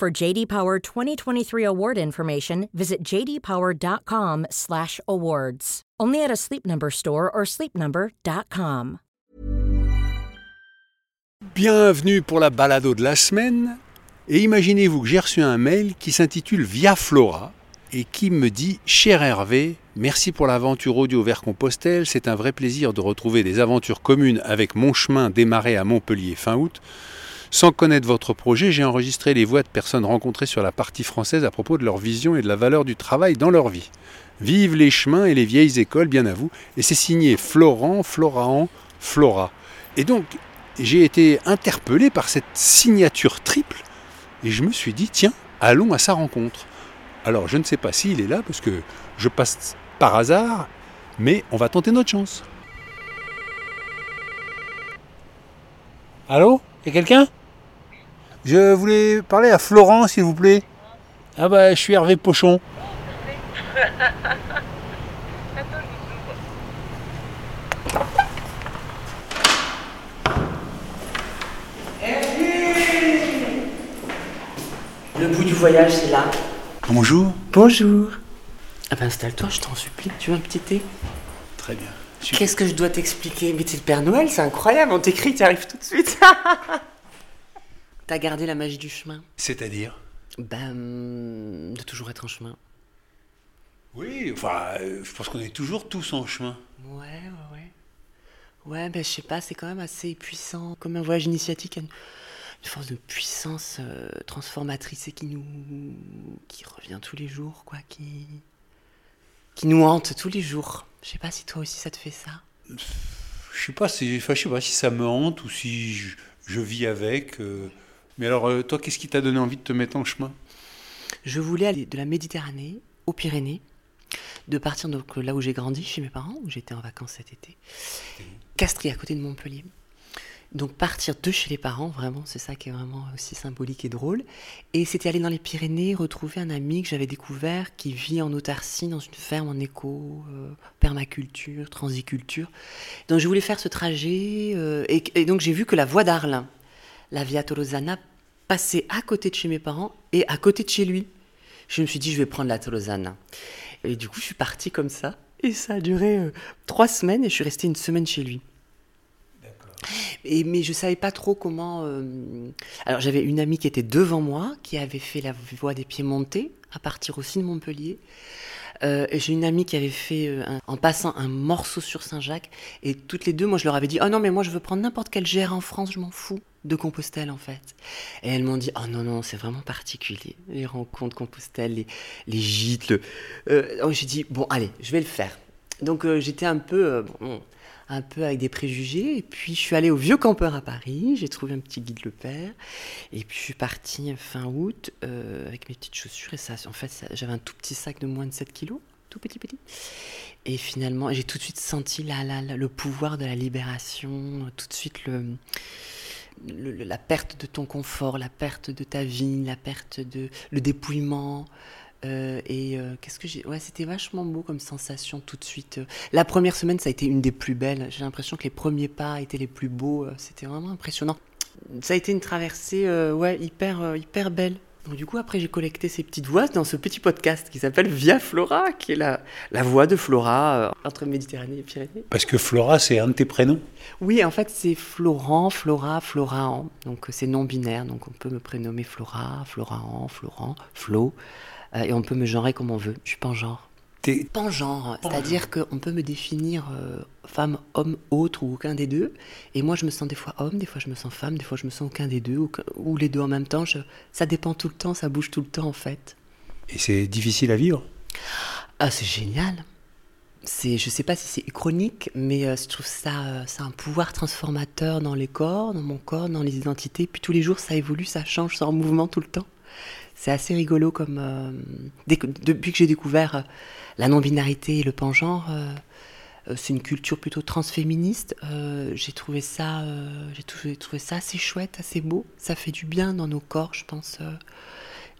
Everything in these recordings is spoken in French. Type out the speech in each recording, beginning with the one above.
For JD Power 2023 award information, visit jdpower.com/awards. Only at a Sleep Number store or sleepnumber.com. Bienvenue pour la balado de la semaine. Et imaginez-vous que j'ai reçu un mail qui s'intitule Via Flora et qui me dit Cher Hervé, merci pour l'aventure audio vers Compostelle. C'est un vrai plaisir de retrouver des aventures communes avec mon chemin démarré à Montpellier fin août. Sans connaître votre projet, j'ai enregistré les voix de personnes rencontrées sur la partie française à propos de leur vision et de la valeur du travail dans leur vie. Vive les chemins et les vieilles écoles, bien à vous. Et c'est signé Florent, Floraan, Flora. Et donc, j'ai été interpellé par cette signature triple et je me suis dit, tiens, allons à sa rencontre. Alors, je ne sais pas s'il est là parce que je passe par hasard, mais on va tenter notre chance. Allô? Y a quelqu'un? Je voulais parler à Florent, s'il vous plaît. Ah bah, je suis Hervé Pochon. Le bout du voyage, c'est là. Bonjour. Bonjour. Ah ben installe-toi, je t'en supplie. Tu veux un petit thé? Très bien. Qu'est-ce que je dois t'expliquer? Mais t'es le Père Noël, c'est incroyable. On t'écrit, tu arrives tout de suite. T'as gardé la magie du chemin C'est-à-dire? Ben, de toujours être en chemin. Oui, enfin, euh, je pense qu'on est toujours tous en chemin. Ouais, ouais, ouais. Ouais, ben je sais pas, c'est quand même assez puissant. Comme un voyage initiatique, une, une force de puissance euh, transformatrice et qui nous. qui revient tous les jours, quoi, qui. qui nous hante tous les jours. Je sais pas si toi aussi ça te fait ça. Je sais pas si, enfin, je sais pas si ça me hante ou si je, je vis avec. euh. Mais alors, euh, toi, qu'est-ce qui t'a donné envie de te mettre en chemin? Je voulais aller de la Méditerranée aux Pyrénées, de partir donc là où j'ai grandi, chez mes parents, où j'étais en vacances cet été, Castries, à côté de Montpellier. Donc partir de chez les parents, vraiment, c'est ça qui est vraiment aussi symbolique et drôle. Et c'était aller dans les Pyrénées, retrouver un ami que j'avais découvert qui vit en autarcie dans une ferme en éco, euh, permaculture, transiculture. Donc je voulais faire ce trajet euh, et, et donc j'ai vu que la voie d'Arles, la Via Tolosana, passait à côté de chez mes parents et à côté de chez lui. Je me suis dit, je vais prendre la Tolosana. Et du coup, je suis partie comme ça. Et ça a duré euh, trois semaines et je suis restée une semaine chez lui. Et, mais je savais pas trop comment. euh, Alors j'avais une amie qui était devant moi, qui avait fait la voie des pieds montés, à partir aussi de Montpellier. Euh, j'ai une amie qui avait fait, un- en passant, un morceau sur Saint-Jacques. Et toutes les deux, moi je leur avais dit Oh non, mais moi je veux prendre n'importe quel GR en France, je m'en fous. De Compostelle en fait. Et elles m'ont dit Oh non, non, c'est vraiment particulier. Les rencontres Compostelle, les, les gîtes. Le... Euh, donc j'ai dit Bon, allez, je vais le faire. Donc euh, j'étais un peu. euh, un peu avec des préjugés. Et puis, je suis allée au Vieux Campeur à Paris. J'ai trouvé un petit guide Le Père. Et puis, je suis partie fin août euh, avec mes petites chaussures. Et ça, en fait, j'avais un tout petit sac de moins de 7 kilos. Tout petit, petit. Et finalement, j'ai tout de suite senti la- la- le pouvoir de la libération. Tout de suite, le, la perte de ton confort, la perte de ta vie, la perte de. le dépouillement. Euh, et euh, qu'est-ce que j'ai. Ouais, c'était vachement beau comme sensation tout de suite. La première semaine, ça a été une des plus belles. J'ai l'impression que les premiers pas étaient les plus beaux. euh, C'était vraiment impressionnant. Ça a été une traversée ouais, hyper, hyper belle. Donc, du coup, après, j'ai collecté ces petites voix dans ce petit podcast qui s'appelle Via Flora, qui est la, la voix de Flora euh, entre Méditerranée et Pyrénées. Parce que Flora, c'est un de tes prénoms? Oui, en fait, c'est Florent, Flora, Floraan. Donc, euh, c'est non binaire. Donc, on peut me prénommer Flora, Floraan, Florent, Flo. Euh, et on peut me genrer comme on veut. Je suis pas en genre. T'es- Pangenre, c'est-à-dire qu'on peut me définir euh, femme, homme, autre ou aucun des deux. Et moi, je me sens des fois homme, des fois je me sens femme, des fois je me sens aucun des deux, aucun- ou les deux en même temps. Je- ça dépend tout le temps, ça bouge tout le temps en fait. Et c'est difficile à vivre? Ah, c'est génial. C'est, je sais pas si c'est chronique, mais euh, je trouve ça, euh, c'est un pouvoir transformateur dans les corps, dans mon corps, dans les identités. Puis tous les jours, ça évolue, ça change, c'est en mouvement tout le temps. C'est assez rigolo comme. euh, depuis que j'ai découvert euh, la non-binarité et le pangenre, euh, c'est une culture plutôt transféministe. j'ai trouvé ça, j'ai trouvé, ça assez chouette, assez beau. Ça fait du bien dans nos corps, je pense.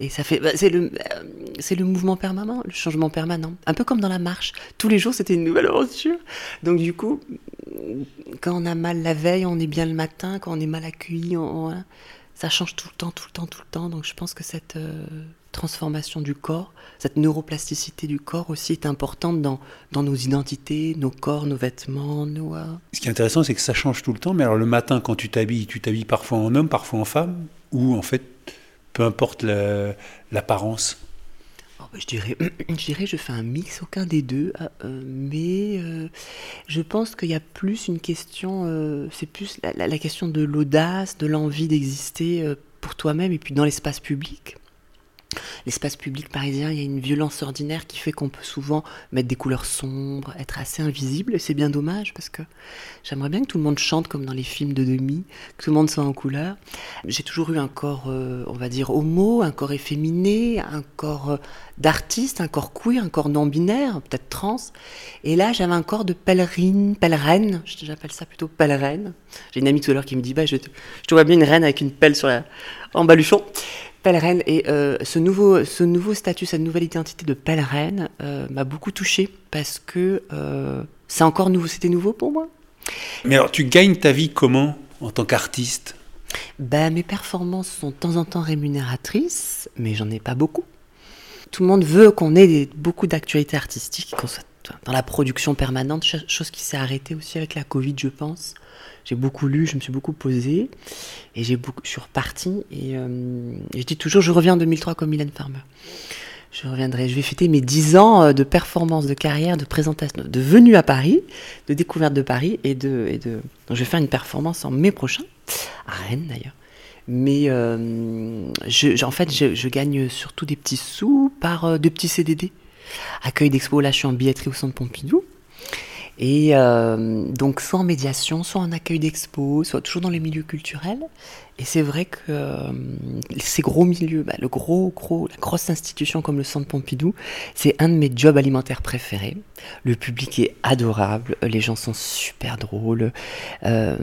et ça fait, bah, c'est le, le mouvement permanent, le changement permanent. Un peu comme dans la marche. Tous les jours, c'était une nouvelle aventure. Donc du coup, quand on a mal la veille, on est bien le matin. Quand on est mal accueilli, on- on- ça change tout le temps, tout le temps, tout le temps. Donc je pense que cette euh, transformation du corps, cette neuroplasticité du corps aussi est importante dans, dans nos identités, nos corps, nos vêtements, nos... euh, Ce qui est intéressant, c'est que ça change tout le temps. Mais alors le matin, quand tu t'habilles, tu t'habilles parfois en homme, parfois en femme, ou en fait, peu importe la- l'apparence? Oh, bah, je, dirais, je fais un mix, aucun des deux, euh, euh, mais euh, je pense qu'il y a plus une question, euh, c'est plus la, question de l'audace, de l'envie d'exister pour toi-même et puis dans l'espace public. L'espace public parisien, il y a une violence ordinaire qui fait qu'on peut souvent mettre des couleurs sombres, être assez invisible, et c'est bien dommage parce que j'aimerais bien que tout le monde chante comme dans les films de demi, que tout le monde soit en couleur. J'ai toujours eu un corps, euh, on va dire, homo, un corps efféminé, un corps euh, d'artiste, un corps queer, un corps non-binaire, peut-être trans. Et là, j'avais un corps de pèlerine, pèlerine, j'appelle ça plutôt pèlerine. J'ai une amie tout à l'heure qui me dit, bah, je, te, vois bien une reine avec une pelle sur la, en baluchon. Pèlerine. Et euh, ce, nouveau, ce nouveau statut, cette nouvelle identité de pèlerine euh, m'a beaucoup touchée parce que euh, c'est encore nouveau, c'était nouveau pour moi. Mais alors, tu gagnes ta vie comment en tant qu'artiste? Ben, mes performances sont de temps en temps rémunératrices, mais j'en ai pas beaucoup. Tout le monde veut qu'on ait des- beaucoup d'actualités artistiques, qu'on soit dans la production permanente, ch- chose qui s'est arrêtée aussi avec la Covid, je pense. J'ai beaucoup lu, je me suis beaucoup posée, et j'ai beaucoup, je suis repartie, et, euh, et je dis toujours, je reviens en 2003 comme Mylène Farmer. Je reviendrai, je vais fêter mes 10 ans euh, de performance, de carrière, de présentation, de venue à Paris, de découverte de Paris, et de, je vais faire une performance en mai prochain, à Rennes d'ailleurs. Mais euh, en fait, je, gagne surtout des petits sous par euh, de petits CDD. Accueil d'expo, là je suis en billetterie au centre Pompidou. Et euh, donc soit en médiation, soit en accueil d'expo, soit toujours dans les milieux culturels. Et c'est vrai que euh, ces gros milieux, bah, le gros, gros, la grosse institution comme le centre Pompidou, c'est un de mes jobs alimentaires préférés. Le public est adorable, les gens sont super drôles. Euh,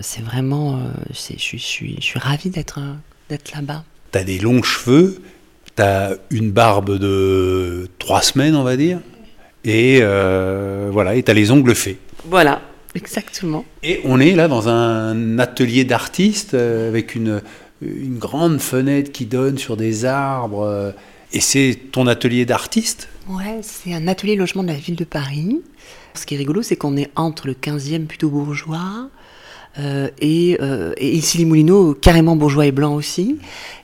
c'est vraiment, je suis, je suis, je suis ravie d'être, là-bas. Tu as des longs cheveux, tu as une barbe de trois semaines, on va dire, et euh, voilà, et tu as les ongles faits. Voilà, exactement. Et on est là dans un atelier d'artistes euh, avec une, une grande fenêtre qui donne sur des arbres. euh, et c'est ton atelier d'artiste? Ouais, c'est un atelier logement de la ville de Paris. Ce qui est rigolo, c'est qu'on est entre le 15e plutôt bourgeois euh, et, euh, et ici les Moulineaux, carrément bourgeois et blanc aussi.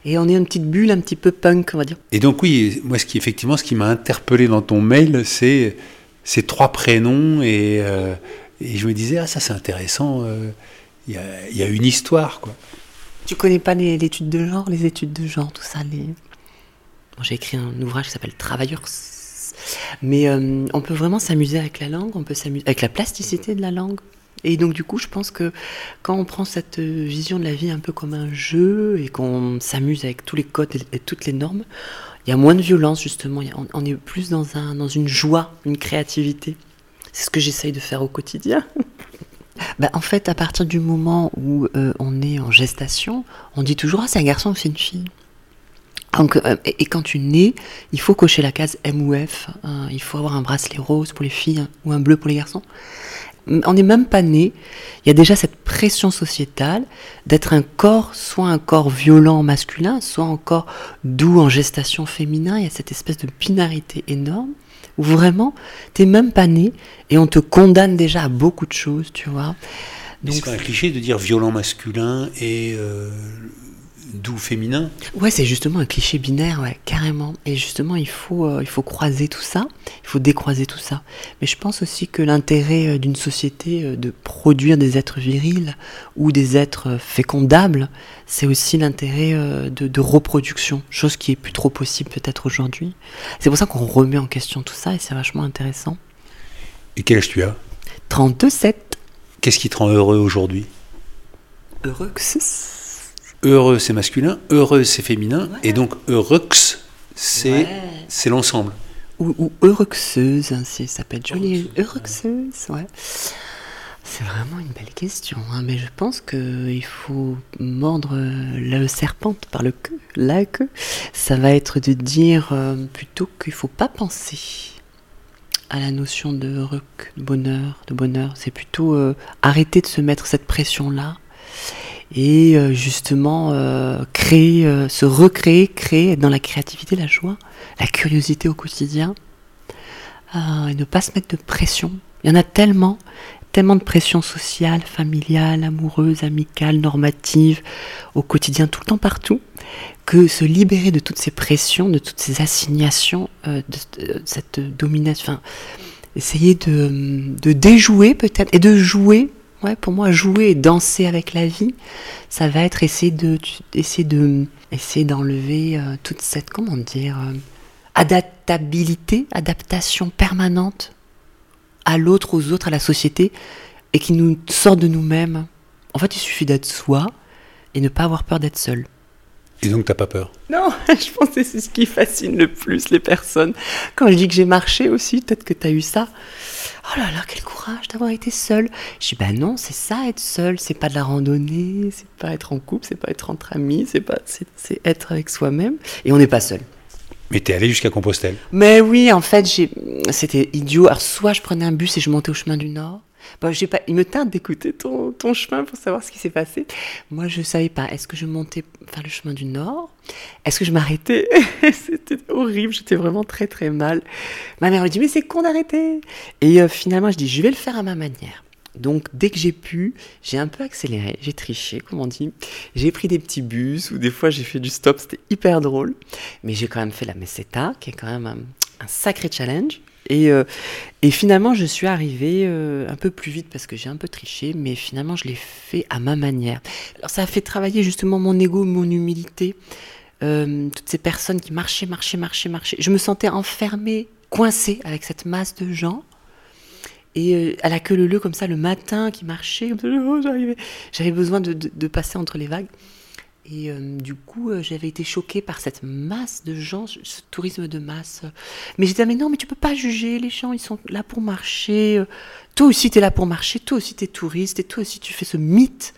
Et on est une petite bulle un petit peu punk, on va dire. Et donc oui, moi ce qui effectivement ce qui m'a interpellé dans ton mail, c'est ces trois prénoms et, euh, et je me disais ah ça c'est intéressant, euh, il y, a, il y a une histoire quoi. Tu connais pas les- l'étude de genre, les études de genre, tout ça les... Bon, J'ai écrit un ouvrage qui s'appelle Travailleurs. Mais euh, on peut vraiment s'amuser avec la langue, on peut s'amuser avec la plasticité de la langue. Et donc du coup, je pense que quand on prend cette vision de la vie un peu comme un jeu et qu'on s'amuse avec tous les codes et, toutes les normes, il y a moins de violence justement. On, est plus dans, un, dans une joie, une créativité. C'est ce que j'essaye de faire au quotidien. Bah, en fait, à partir du moment où euh, on est en gestation, on dit toujours ah c'est un garçon ou c'est une fille. Donc, euh, et, et quand tu nais, il faut cocher la case M ou F. hein. il faut avoir un bracelet rose pour les filles hein, ou un bleu pour les garçons. On n'est même pas né. Il y a déjà cette pression sociétale d'être un corps, soit un corps violent masculin, soit un corps doux en gestation féminin. Il y a cette espèce de binarité énorme où vraiment, t'es même pas né et on te condamne déjà à beaucoup de choses, tu vois. C'est pas un cliché de dire violent masculin et euh, doux féminin. Ouais, c'est justement un cliché binaire, ouais, carrément. Et justement, il faut, euh, il faut croiser tout ça, il faut décroiser tout ça. Mais je pense aussi que l'intérêt euh, d'une société euh, de produire des êtres virils ou des êtres fécondables, c'est aussi l'intérêt de, de reproduction, chose qui est plus trop possible peut-être aujourd'hui. C'est pour ça qu'on remet en question tout ça et c'est vachement intéressant. Et quel âge tu as? 32-7. Qu'est-ce qui te rend heureux aujourd'hui? Heureux que c'est. Heureux, c'est masculin, heureuse, c'est féminin, et donc heureux, c'est Ouais. c'est l'ensemble. Ou, ou heureuxeuse, hein, si ça peut être joli. Heureuxeuse, ouais. C'est vraiment une belle question, hein, mais je pense qu'il faut mordre euh, le serpent par le queue, la queue. Ça va être de dire euh, plutôt qu'il faut pas penser à la notion de heureux, de bonheur, de bonheur. C'est plutôt euh, arrêter de se mettre cette pression-là et euh, justement euh, créer, euh, se recréer, créer être dans la créativité, la joie, la curiosité au quotidien et ne pas se mettre de pression. Il y en a tellement, tellement de pression sociale, familiale, amoureuse, amicale, normative, au quotidien, tout le temps, partout, que se libérer de toutes ces pressions, de toutes ces assignations, de cette domination, enfin, essayer de, de déjouer peut-être, et de jouer, ouais, pour moi, jouer et danser avec la vie, ça va être essayer de, essayer de, essayer d'enlever euh, toute cette, comment dire, euh, adaptabilité, adaptation permanente à l'autre, aux autres, à la société, et qui nous sort de nous-mêmes. En fait, il suffit d'être soi et ne pas avoir peur d'être seul. Et donc, t'as pas peur? Non, je pense que c'est ce qui fascine le plus les personnes. Quand je dis que j'ai marché aussi, peut-être que tu as eu ça. Oh là là, quel courage d'avoir été seule. Je dis, bah non, c'est ça être seul. C'est pas de la randonnée, c'est pas être en couple, c'est pas être entre amis, c'est pas, c'est, être avec soi-même. Et on n'est pas seul. Mais t'es allé jusqu'à Compostelle. Mais oui, en fait, c'était idiot. Alors, soit je prenais un bus et je montais au chemin du Nord. Bon, j'ai pas... Il me tarde d'écouter ton, ton chemin pour savoir ce qui s'est passé. Moi, je savais pas. Est-ce que je montais vers le chemin du Nord? Est-ce que je m'arrêtais? C'était horrible. J'étais vraiment très, très mal. Ma mère me dit, mais c'est con d'arrêter. Et euh, finalement, je dis, je vais le faire à ma manière. Donc, dès que j'ai pu, j'ai un peu accéléré, j'ai triché, comme on dit. J'ai pris des petits bus ou des fois j'ai fait du stop, c'était hyper drôle. Mais j'ai quand même fait la meseta, qui est quand même un sacré challenge. Et, euh, et finalement, je suis arrivée euh, un peu plus vite parce que j'ai un peu triché, mais finalement, je l'ai fait à ma manière. Alors, ça a fait travailler justement mon ego, mon humilité. Euh, toutes ces personnes qui marchaient, marchaient, marchaient, marchaient. Je me sentais enfermée, coincée avec cette masse de gens. Et à la queue leu comme ça, le matin qui marchait, comme ça, oh, j'arrivais. J'avais besoin de passer entre les vagues. Et euh, du coup, euh, j'avais été choquée par cette masse de gens, ce tourisme de masse. Mais j'étais, mais non, mais tu peux pas juger, les gens, ils sont là pour marcher. Euh, Toi aussi, tu es là pour marcher, toi aussi, tu es touriste, et toi aussi, tu fais ce mythe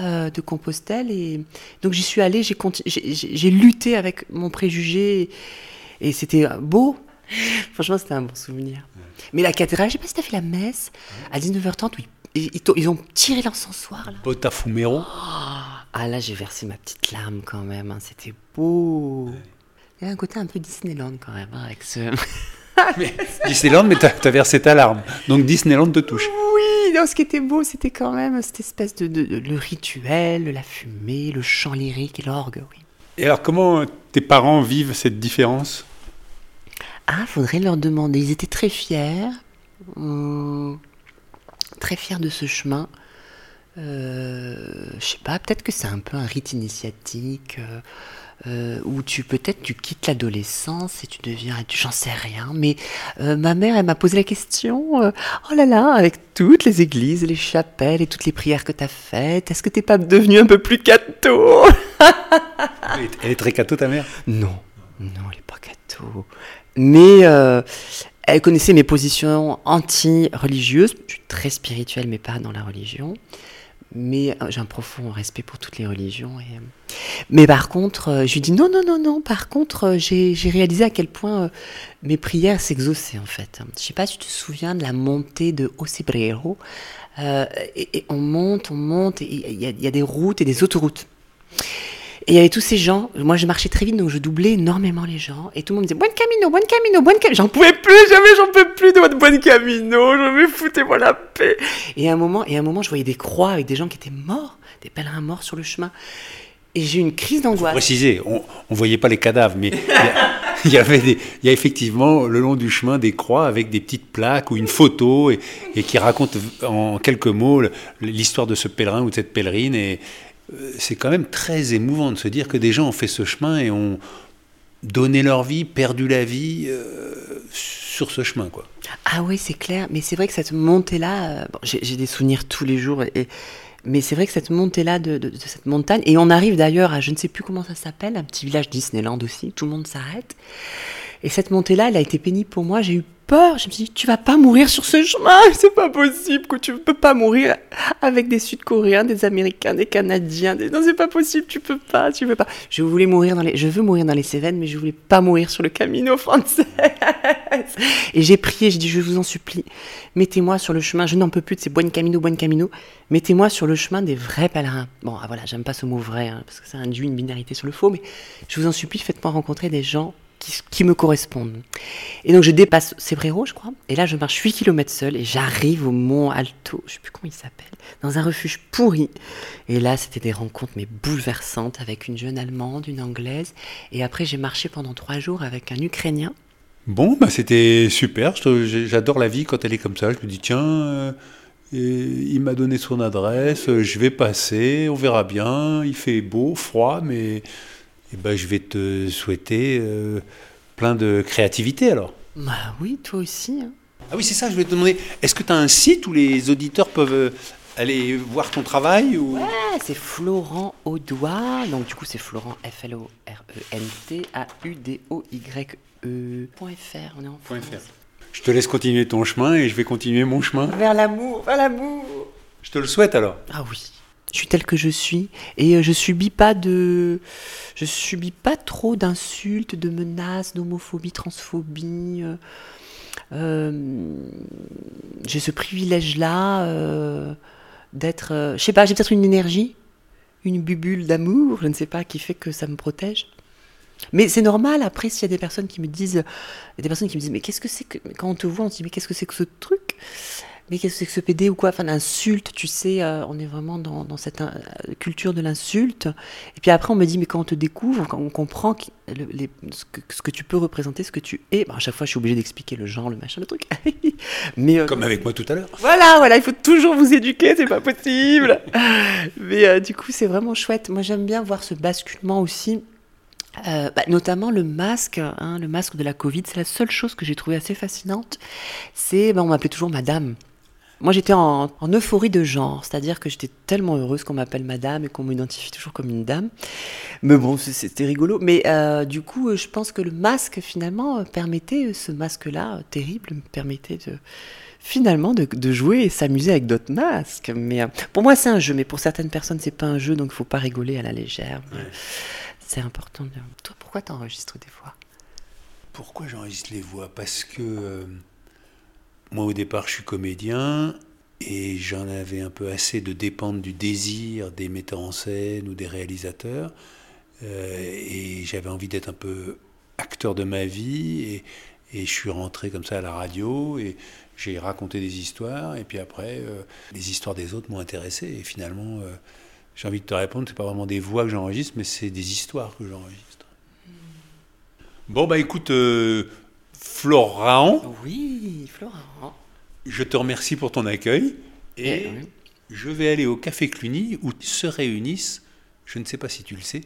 euh, de Compostelle. Et donc, j'y suis allée, j'ai j'ai- lutté avec mon préjugé, et c'était beau. Franchement, c'était un bon souvenir. Mais la cathédrale, je sais pas si tu as fait la messe, à 19h30, oui. Ils, ils t'ont- ils ont tiré l'encensoir, là. Botafoumero. Ah là, j'ai versé ma petite larme quand même. hein, C'était beau. Il y a un côté un peu Disneyland quand même hein, avec ce. Disneyland, mais t'as as versé ta larme. Donc Disneyland te touche. Oui, non, ce qui était beau, c'était quand même cette espèce de, de- de- le rituel, la fumée, le chant lyrique et l'orgue. Oui. Et alors, comment tes parents vivent cette différence? Ah, faudrait leur demander. Ils étaient très fiers, hum, très fiers de ce chemin. Euh, je sais pas, peut-être que c'est un peu un rite initiatique euh, euh, où tu peut-être tu quittes l'adolescence et tu deviens, j'en sais rien. Mais euh, ma mère, elle m'a posé la question. euh, oh là là, avec toutes les églises, les chapelles et toutes les prières que tu as faites, est-ce que t'es pas devenu un peu plus catho? Elle est- est très cato, ta mère? Non, non, elle n'est pas catho. Mais elle connaissait mes positions anti-religieuses. Je suis très spirituelle, mais pas dans la religion. Mais euh, j'ai un profond respect pour toutes les religions. Euh, Mais par contre, euh, je lui dis non, non, non, non. Par contre, j'ai réalisé à quel point mes prières s'exauçaient en fait. Je sais pas si tu te souviens de la montée de Ocebrero. Euh, et, on monte, on monte, il y a des routes et des autoroutes. Et il y avait tous ces gens, moi je marchais très vite donc je doublais énormément les gens et tout le monde me disait Buen camino, buen camino, buen camino. J'en pouvais plus, jamais j'en peux plus de votre buen camino, je me foutez-moi la paix. Et à un moment, et à un moment je voyais des croix avec des gens qui étaient morts, des pèlerins morts sur le chemin. Et j'ai eu une crise d'angoisse. Préciser, on ne voyait pas les cadavres, mais il y avait des, il y a effectivement le long du chemin des croix avec des petites plaques ou une photo et, et qui raconte en quelques mots l'histoire de ce pèlerin ou de cette pèlerine. Et c'est quand même très émouvant de se dire que des gens ont fait ce chemin et ont donné leur vie, perdu la vie euh, sur ce chemin. Quoi. Ah oui, c'est clair. Mais c'est vrai que cette montée-là, euh, j'ai des souvenirs tous les jours. Et Mais c'est vrai que cette montée-là de, de- de cette montagne, et on arrive d'ailleurs à je ne sais plus comment ça s'appelle, un petit village Disneyland aussi, tout le monde s'arrête. Et cette montée-là, elle a été pénible pour moi. J'ai eu peur. Je me suis dit, tu vas pas mourir sur ce chemin. C'est pas possible que tu peux pas mourir avec des Sud-Coréens, des Américains, des Canadiens. Non, c'est pas possible. Tu peux pas. Tu peux pas. Je voulais mourir dans les. Je veux mourir dans les Cévennes, mais je voulais pas mourir sur le Camino français. Et j'ai prié. J'ai dit, je vous en supplie, mettez-moi sur le chemin. Je n'en peux plus de ces Buen Camino, Buen Camino. Mettez-moi sur le chemin des vrais pèlerins. Bon, ah, voilà, j'aime pas ce mot vrai hein, parce que ça induit une binarité sur le faux, mais je vous en supplie, faites-moi rencontrer des gens qui, me correspondent. Et donc je dépasse Cebrero, je crois, et là je marche 8 km seul et j'arrive au Mont Alto, je sais plus comment il s'appelle, dans un refuge pourri. Et là c'était des rencontres mais bouleversantes avec une jeune Allemande, une Anglaise, et après j'ai marché pendant trois jours avec un Ukrainien. Bon, bah c'était super. J'adore la vie quand elle est comme ça. Je me dis, tiens, euh, il m'a donné son adresse, euh, je vais passer, on verra bien. Il fait beau, froid, mais eh ben, je vais te souhaiter euh, plein de créativité alors. Bah oui, toi aussi. hein. Ah oui, c'est ça, je vais te demander, est-ce que tu as un site où les auditeurs peuvent euh, aller voir ton travail ou... Ah, c'est Florent Audois, donc du coup c'est Florent F-L-O-R-E-N-T A-U-D-O-Y-E point .fr, on est en France. fr. Je te laisse continuer ton chemin et je vais continuer mon chemin. Vers l'amour, vers l'amour Je te le souhaite alors. Ah oui. Je suis telle que je suis et euh, je subis pas de, je subis pas trop d'insultes, de menaces, d'homophobie, transphobie. euh, euh, j'ai ce privilège-là d'être, je sais pas, j'ai peut-être une énergie, une bubule d'amour, je ne sais pas, qui fait que ça me protège. Mais c'est normal. Après, s'il y a des personnes qui me disent, des personnes qui me disent, mais qu'est-ce que c'est que quand on te voit, on se dit, mais qu'est-ce que c'est que ce truc? Mais qu'est-ce que c'est que ce PD ou quoi? Enfin, l'insulte, tu sais, euh, on est vraiment dans, dans cette euh, culture de l'insulte. Et puis après, on me dit, mais quand on te découvre, quand on comprend que- le- les- ce, que, ce que tu peux représenter, ce que tu es, bah, à chaque fois, je suis obligée d'expliquer le genre, le machin, le truc. mais euh, Comme avec moi tout à l'heure. voilà, voilà, il faut toujours vous éduquer, c'est pas possible. Mais euh, du coup, c'est vraiment chouette. Moi, j'aime bien voir ce basculement aussi. Euh, bah, notamment le masque, hein, le masque de la Covid, c'est la seule chose que j'ai trouvé assez fascinante. C'est, bah, on m'appelait toujours Madame. Moi, j'étais en, en euphorie de genre, c'est-à-dire que j'étais tellement heureuse qu'on m'appelle Madame et qu'on m'identifie toujours comme une dame. Mais bon, c'était rigolo. Mais euh, du coup, euh, je pense que le masque, finalement, euh, permettait, ce masque-là, terrible, me permettait de finalement de, de jouer et s'amuser avec d'autres masques. Mais euh, pour moi, c'est un jeu, mais pour certaines personnes, c'est pas un jeu, donc il faut pas rigoler à la légère. Ouais. C'est important. De... Toi, pourquoi t'enregistres des fois? Pourquoi j'enregistre les voix? Parce que euh, moi au départ je suis comédien et j'en avais un peu assez de dépendre du désir des metteurs en scène ou des réalisateurs Euh, et j'avais envie d'être un peu acteur de ma vie et, je suis rentré comme ça à la radio et j'ai raconté des histoires et puis après euh, les histoires des autres m'ont intéressé et finalement euh, j'ai envie de te répondre c'est pas vraiment des voix que j'enregistre mais c'est des histoires que j'enregistre. Bon bah écoute Florent, Oui, Florent. je te remercie pour ton accueil et Eh oui. je vais aller au Café Cluny où se réunissent, je ne sais pas si tu le sais,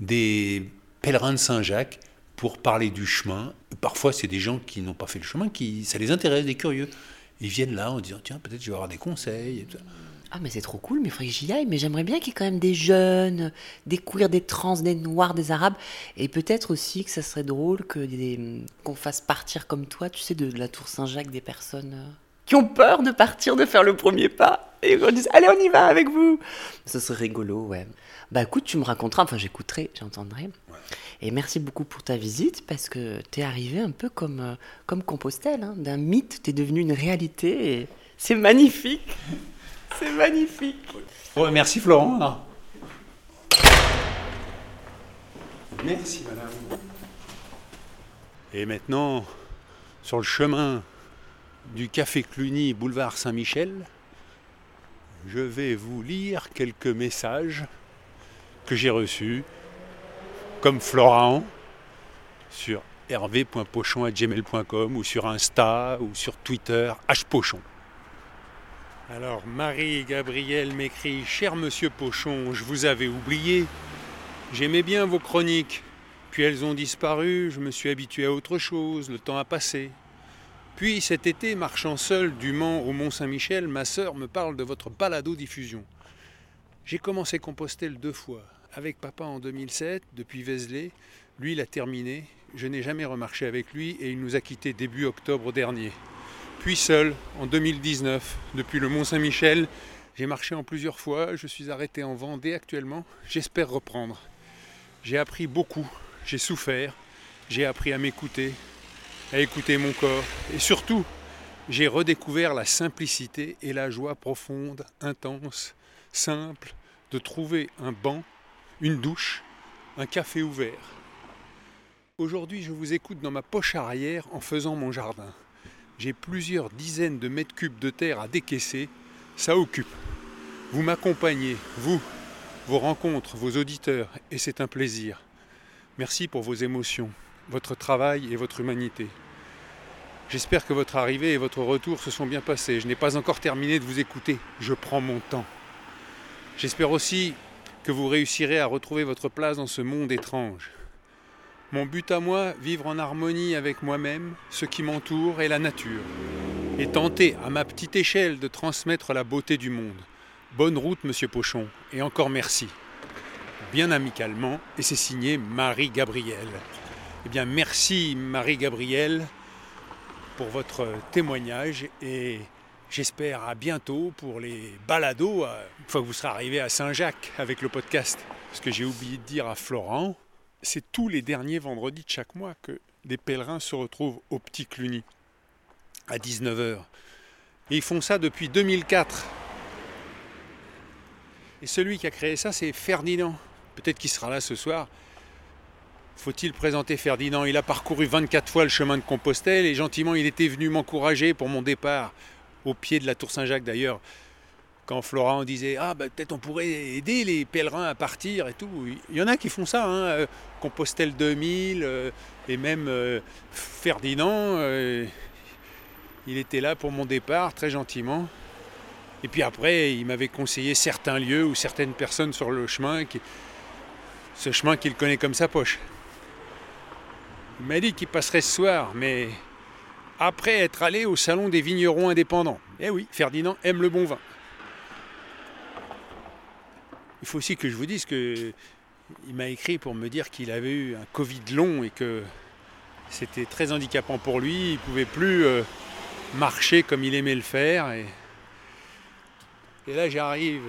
des pèlerins de Saint-Jacques pour parler du chemin. Parfois, c'est des gens qui n'ont pas fait le chemin, qui ça les intéresse, des curieux. Ils viennent là en disant tiens peut-être je vais avoir des conseils. Et tout ça. Ah, mais c'est trop cool, mais il faudrait que j'y aille. Mais j'aimerais bien qu'il y ait quand même des jeunes, des queers, des trans, des noirs, des arabes. Et peut-être aussi que ça serait drôle que des- qu'on fasse partir comme toi, tu sais, de la Tour Saint-Jacques, des personnes euh, qui ont peur de partir, de faire le premier pas. Et qu'on dise, allez, on y va avec vous. Ce serait rigolo, ouais. Bah écoute, tu me raconteras, enfin j'écouterai, j'entendrai. Et merci beaucoup pour ta visite, parce que t'es arrivé un peu comme, euh, comme Compostelle. hein. D'un mythe, t'es devenu une réalité. Et c'est magnifique. C'est magnifique. Merci Florent. alors. Merci madame. Et maintenant, sur le chemin du Café Cluny, boulevard Saint-Michel, je vais vous lire quelques messages que j'ai reçus, comme Florent, sur hervé.pochon.gmail.com ou sur Insta ou sur Twitter, hpochon. Alors Marie-Gabrielle m'écrit Cher monsieur Pochon, je vous avais oublié. J'aimais bien vos chroniques. Puis elles ont disparu, je me suis habitué à autre chose, le temps a passé. Puis cet été, marchant seul du Mans au Mont-Saint-Michel, ma sœur me parle de votre balado-diffusion. J'ai commencé Compostelle deux fois. Avec papa en 2007, depuis Vézelay. Lui, il a terminé. Je n'ai jamais remarché avec lui et il nous a quittés début octobre dernier. Puis seul, en 2019, depuis le Mont-Saint-Michel, j'ai marché en plusieurs fois. Je suis arrêté en Vendée actuellement. J'espère reprendre. J'ai appris beaucoup. J'ai souffert. J'ai appris à m'écouter, à écouter mon corps. Et surtout, j'ai redécouvert la simplicité et la joie profonde, intense, simple, de trouver un banc, une douche, un café ouvert. Aujourd'hui, je vous écoute dans ma poche arrière en faisant mon jardin. J'ai plusieurs dizaines de mètres cubes de terre à décaisser. Ça occupe. Vous m'accompagnez, vous, vos rencontres, vos auditeurs, et c'est un plaisir. Merci pour vos émotions, votre travail et votre humanité. J'espère que votre arrivée et votre retour se sont bien passés. Je n'ai pas encore terminé de vous écouter. Je prends mon temps. J'espère aussi que vous réussirez à retrouver votre place dans ce monde étrange. Mon but à moi, vivre en harmonie avec moi-même, ce qui m'entoure et la nature, et tenter à ma petite échelle de transmettre la beauté du monde. Bonne route, monsieur Pochon, et encore merci. Bien amicalement, et c'est signé Marie-Gabrielle. Eh bien, merci Marie-Gabrielle pour votre témoignage et j'espère à bientôt pour les balados, une fois que vous serez arrivé à Saint-Jacques avec le podcast. Ce que j'ai oublié de dire à Florent, c'est tous les derniers vendredis de chaque mois que des pèlerins se retrouvent au Petit Cluny à 19h. Et ils font ça depuis 2004. Et celui qui a créé ça, c'est Ferdinand. Peut-être qu'il sera là ce soir. Faut-il présenter Ferdinand? Il a parcouru 24 fois le chemin de Compostelle et gentiment il était venu m'encourager pour mon départ au pied de la Tour Saint-Jacques d'ailleurs quand Florent disait ah ben, peut-être on pourrait aider les pèlerins à partir et tout. Il y en a qui font ça, hein, euh, Compostelle 2000 euh, et même euh, Ferdinand. il était là pour mon départ très gentiment. Et puis après, il m'avait conseillé certains lieux ou certaines personnes sur le chemin, qui, ce chemin qu'il connaît comme sa poche. Il m'a dit qu'il passerait ce soir, mais après être allé au salon des vignerons indépendants. Eh oui, Ferdinand aime le bon vin. Il faut aussi que je vous dise que il m'a écrit pour me dire qu'il avait eu un Covid long et que c'était très handicapant pour lui. Il ne pouvait plus euh, marcher comme il aimait le faire. Et, là, j'arrive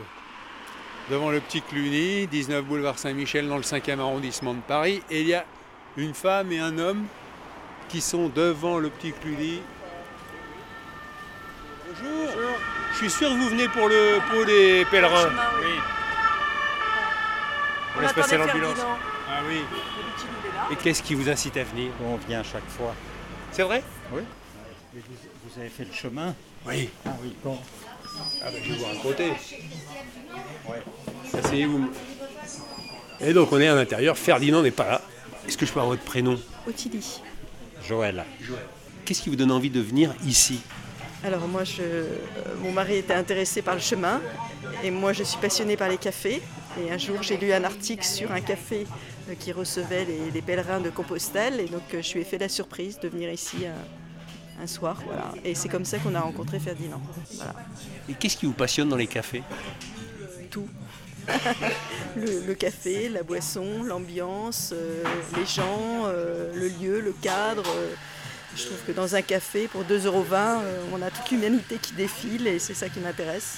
devant le petit Cluny, 19 boulevard Saint-Michel, dans le 5e arrondissement de Paris. Et il y a une femme et un homme qui sont devant le petit Cluny. Bonjour. Je suis sûr que vous venez pour le pot des pèlerins. oui. On laisse passer l'ambulance. Ah oui. Et qu'est-ce qui vous incite à venir On vient chaque fois. C'est vrai Oui. Vous, vous, avez fait le chemin Oui. Ah oui, bon. Ah ben je vais vous raconter. Ouais. Asseyez-vous. Et donc on est à l'intérieur, Ferdinand n'est pas là. Est-ce que je peux avoir votre prénom Ottilie. Joël. Joël. Qu'est-ce qui vous donne envie de venir ici Alors moi, je, mon mari était intéressé par le chemin et moi je suis passionnée par les cafés. Et un jour, j'ai lu un article sur un café euh, qui recevait les, pèlerins de Compostelle. Et donc, euh, je lui ai fait la surprise de venir ici un, un soir. Voilà. Et c'est comme ça qu'on a rencontré Ferdinand. Voilà. Et qu'est-ce qui vous passionne dans les cafés? Tout. le, café, la boisson, l'ambiance, euh, les gens, le lieu, le cadre. je trouve que dans un café, pour 2,20 euros, on a toute l'humanité qui défile et c'est ça qui m'intéresse.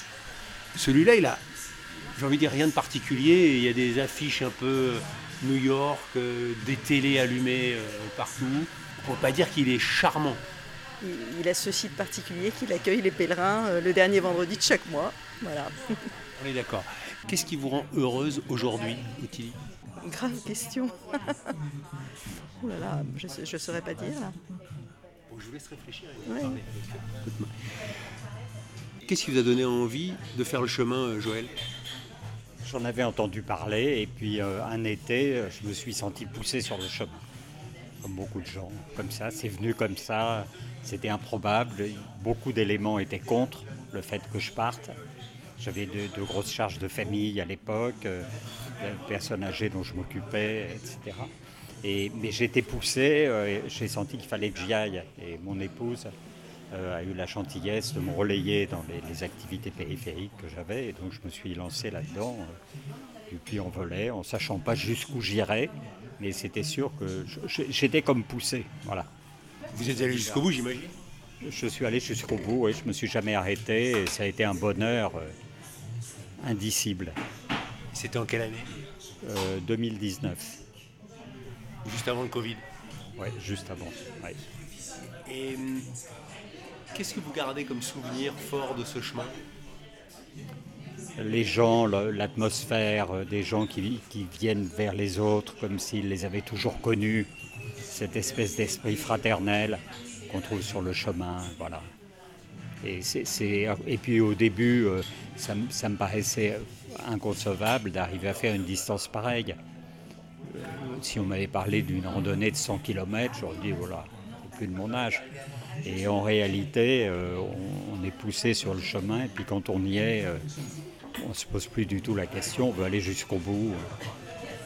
Celui-là, il a j'ai envie de dire rien de particulier. Il y a des affiches un peu euh, New York, euh, des télés allumées euh, partout. On ne peut pas dire qu'il est charmant. Il, a ce site particulier qu'il accueille les pèlerins le dernier vendredi de chaque mois. Voilà. On est d'accord. Qu'est-ce qui vous rend heureuse aujourd'hui, Ottilie? Grave question. oh là là, je ne saurais pas dire. je vous laisse réfléchir. Qu'est-ce qui vous a donné envie de faire le chemin, Joël? J'en avais entendu parler et puis euh, un été, euh, je me suis senti poussé sur le chemin. Comme beaucoup de gens, comme ça, c'est venu comme ça, c'était improbable. Beaucoup d'éléments étaient contre le fait que je parte. J'avais de, grosses charges de famille à l'époque, euh, personnes âgées dont je m'occupais, etc. Et, mais j'étais poussé, j'ai senti qu'il fallait que j'y aille. Et mon épouse euh, a eu la gentillesse de me relayer dans les, activités périphériques que j'avais. Et donc je me suis lancé là-dedans, euh, puis en volet, en sachant pas jusqu'où j'irais. Mais c'était sûr que j'étais comme poussé. Voilà. Vous êtes allé jusqu'au bout, j'imagine? Je suis allé jusqu'au bout, et je ne me suis jamais arrêté. Et ça a été un bonheur euh, indicible. C'était en quelle année? 2019. Juste avant le Covid? Oui, juste avant. Et hum, Qu'est-ce que vous gardez comme souvenir fort de ce chemin? Les gens, l'atmosphère, euh, des gens qui, viennent vers les autres comme s'ils les avaient toujours connus, cette espèce d'esprit fraternel qu'on trouve sur le chemin, voilà. Et, puis au début, euh, ça, me paraissait inconcevable d'arriver à faire une distance pareille. Euh, si on m'avait parlé d'une randonnée de 100 km, j'aurais dit voilà, plus de mon âge. Et en réalité, euh, on, est poussé sur le chemin, et puis quand on y est, euh, on ne se pose plus du tout la question, on veut aller jusqu'au bout.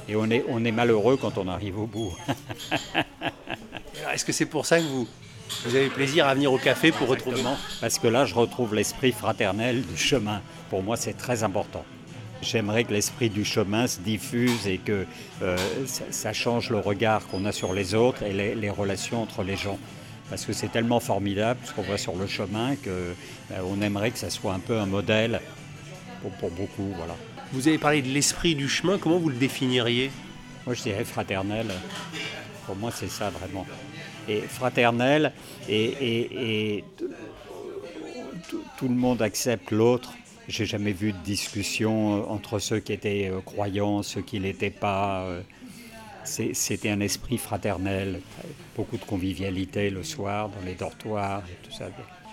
Et on est, on est malheureux quand on arrive au bout. Est-ce que c'est pour ça que vous, vous avez plaisir à venir au café pour retrouver Parce que là, je retrouve l'esprit fraternel du chemin. Pour moi, c'est très important. J'aimerais que l'esprit du chemin se diffuse et que euh, ça, change le regard qu'on a sur les autres et les relations entre les gens parce que c'est tellement formidable ce qu'on voit sur le chemin qu'on euh, aimerait que ça soit un peu un modèle pour, beaucoup. Voilà. Vous avez parlé de l'esprit du chemin, comment vous le définiriez? Moi je dirais fraternel. Pour moi c'est ça vraiment. Et fraternel et, tout, le monde accepte l'autre. J'ai jamais vu de discussion entre ceux qui étaient euh, croyants, ceux qui l'étaient pas. C'était un esprit fraternel, beaucoup de convivialité le soir dans les dortoirs et tout ça,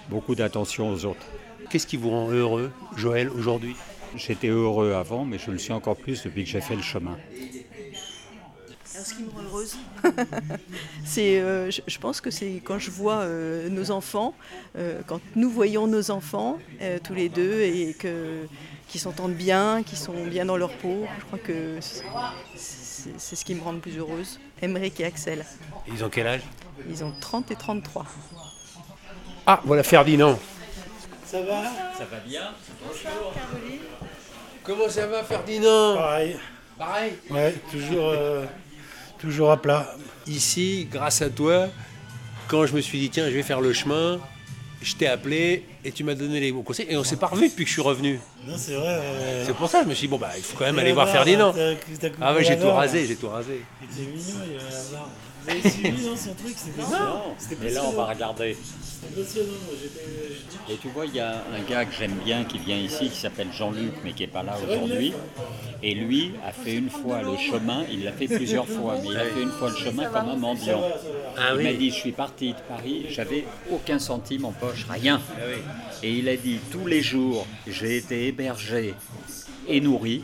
beaucoup d'attention aux autres. Qu'est-ce qui vous rend heureux, Joël, aujourd'hui? J'étais heureux avant, mais je le suis encore plus depuis que j'ai fait le chemin. Alors, ce qui me rend heureuse, c'est, euh, je, pense que c'est quand je vois euh, nos enfants, euh, quand nous voyons nos enfants tous les deux et que qui s'entendent bien, qui sont bien dans leur peau. Je crois que c'est ce qui me rend le plus heureuse. Emmerich et Axel. Ils ont quel âge? Ils ont 30 et 33. Ah, voilà Ferdinand. Ça va? Ça va bien Bonjour. Caroline. Comment ça va Ferdinand? Pareil. Pareil? Ouais, toujours, euh, toujours à plat. Ici, grâce à toi, quand je me suis dit, tiens, je vais faire le chemin, je t'ai appelé et tu m'as donné les bons conseils et on s'est pas revu depuis que je suis revenu. Non, c'est vrai. Euh, c'est pour ça que je me suis dit, bon, bah, il faut quand même aller voir Ferdinand. ah ouais, j'ai tout rasé, j'ai tout rasé. Il était mignon, il avait Vous avez suivi son truc C'était Non, mais là, on va regarder. Et tu vois, il y a un gars que j'aime bien qui vient ici, qui s'appelle Jean-Luc, mais qui n'est pas là aujourd'hui. Et lui a fait une fois le chemin, il l'a fait plusieurs fois, mais il a fait une fois le chemin comme un mendiant. Ah il m'a dit, je suis parti de Paris, j'avais aucun centime en poche, rien. Ah et il a dit, tous les jours, j'ai été hébergé et nourri.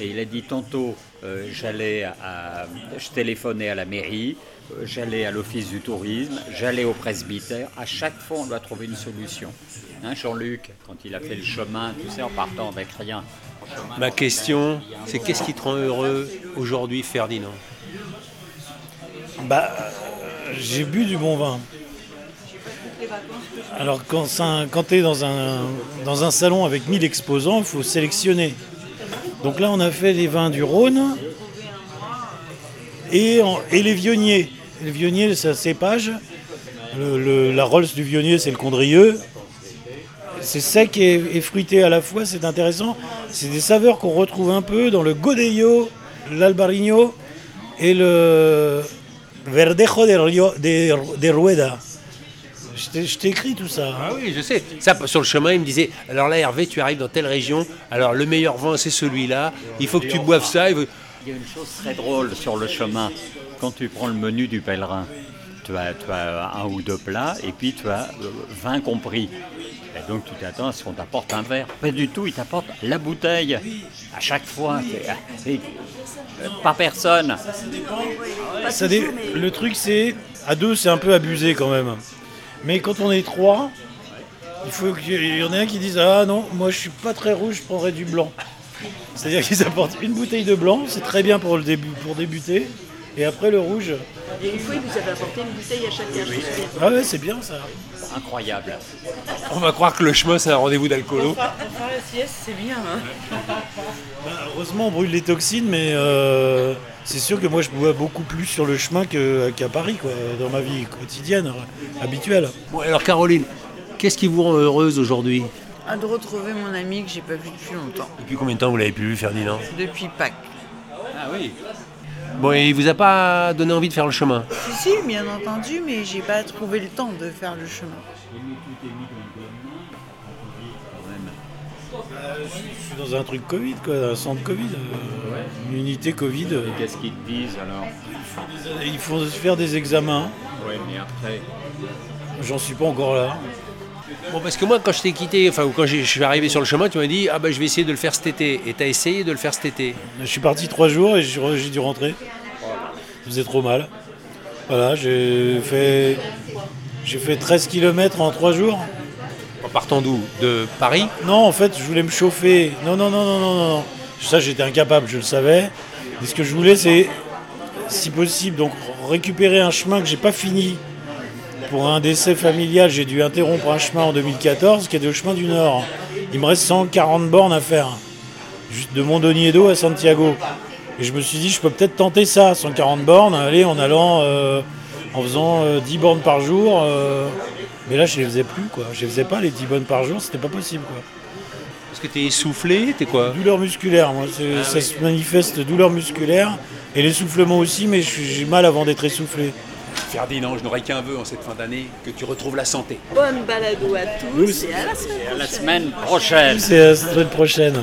Et il a dit, tantôt, euh, j'allais à, je téléphonais à la mairie, euh, j'allais à l'office du tourisme, j'allais au presbytère. À chaque fois, on doit trouver une solution. Hein, Jean-Luc, quand il a fait le chemin, tout ça, en partant avec rien. Ma question, c'est qu'est-ce qui te rend heureux aujourd'hui, Ferdinand? Bah, euh, j'ai bu du bon vin. Alors quand, quand tu es dans un, dans un salon avec 1000 exposants, il faut sélectionner. Donc là, on a fait les vins du Rhône et, et les vionniers. Les vionniers, c'est cépage. la Rolls du vionnier, c'est le Condrieux. C'est sec et, fruité à la fois, c'est intéressant. C'est des saveurs qu'on retrouve un peu dans le Godello, l'Albarino et le Verdejo de, de Rueda. Je t'ai écrit tout ça. Ah oui, je sais. Ça, sur le chemin, il me disait alors là, Hervé, tu arrives dans telle région. Alors le meilleur vin, c'est celui-là. Il faut que tu boives ça. Il, y a une chose très drôle sur le chemin. Quand tu prends le menu du pèlerin, tu as, tu as un ou deux plats et puis tu as 20 euh, compris. Et donc tu t'attends à ce qu'on t'apporte un verre. Pas du tout, il t'apporte la bouteille. À chaque fois. Euh, pas personne. Ça Le truc c'est, à deux c'est un peu abusé quand même. Mais quand on est trois, il faut qu'il y en ait un qui dise Ah non, moi je suis pas très rouge, je prendrais du blanc. C'est-à-dire qu'ils apportent une bouteille de blanc, c'est très bien pour, débuter. Et après le rouge. Et une fois, il vous avait apporté une bouteille à chacun, souviens. Ah ouais, c'est bien ça. Incroyable. On va croire que le chemin, c'est un rendez-vous d'alcoolo. Faire la sieste, c'est bien. Hein. Bah, heureusement, on brûle les toxines, mais euh, c'est sûr que moi, je bois beaucoup plus sur le chemin qu'à Paris, quoi, dans ma vie quotidienne, habituelle. Bon, alors Caroline, qu'est-ce qui vous rend heureuse aujourd'hui? Ah, de retrouver mon ami que j'ai pas vu depuis longtemps, Depuis combien de temps vous l'avez plus vu, Ferdinand? Depuis Pâques. Ah oui. Bon, et il vous a pas donné envie de faire le chemin Si, si, bien entendu, mais j'ai pas trouvé le temps de faire le chemin. Je suis dans un truc Covid, quoi, un centre Covid, euh, une unité Covid. euh, Qu'est-ce qui te vise alors Il faut faire des examens. Oui, mais après. J'en suis pas encore là. Bon, parce que moi, quand je t'ai quitté, enfin, ou quand je suis arrivé sur le chemin, tu m'as dit Ah, bah, je vais essayer de le faire cet été. Et tu as essayé de le faire cet été. Je suis parti trois jours et j'ai dû rentrer. Ça faisait trop mal. Voilà, j'ai fait, j'ai fait 13 km en trois jours. En partant d'où? De Paris? Non, en fait, je voulais me chauffer. Non, non, non, non, non, non. Ça, j'étais incapable, je le savais. Et ce que je voulais, c'est, si possible, donc récupérer un chemin que j'ai pas fini. Pour un décès familial, j'ai dû interrompre un chemin en 2014, qui est le chemin du Nord. Il me reste 140 bornes à faire, juste de Mondonniedo à Santiago. Et je me suis dit, je peux peut-être tenter ça, 140 bornes, aller en allant, euh, en faisant euh, 10 bornes par jour. euh, mais là, je les faisais plus, quoi. Je les faisais pas, les 10 bornes par jour, c'était pas possible, quoi. Parce que t'es essoufflé, t'es quoi? Douleur musculaire, moi, c'est- ça se manifeste douleur musculaire et l'essoufflement aussi, mais j'ai mal avant d'être essoufflé. Ferdinand, je n'aurais qu'un vœu en cette fin d'année, que tu retrouves la santé. Bonne balado à tous et à la semaine À la semaine prochaine. C'est la semaine prochaine.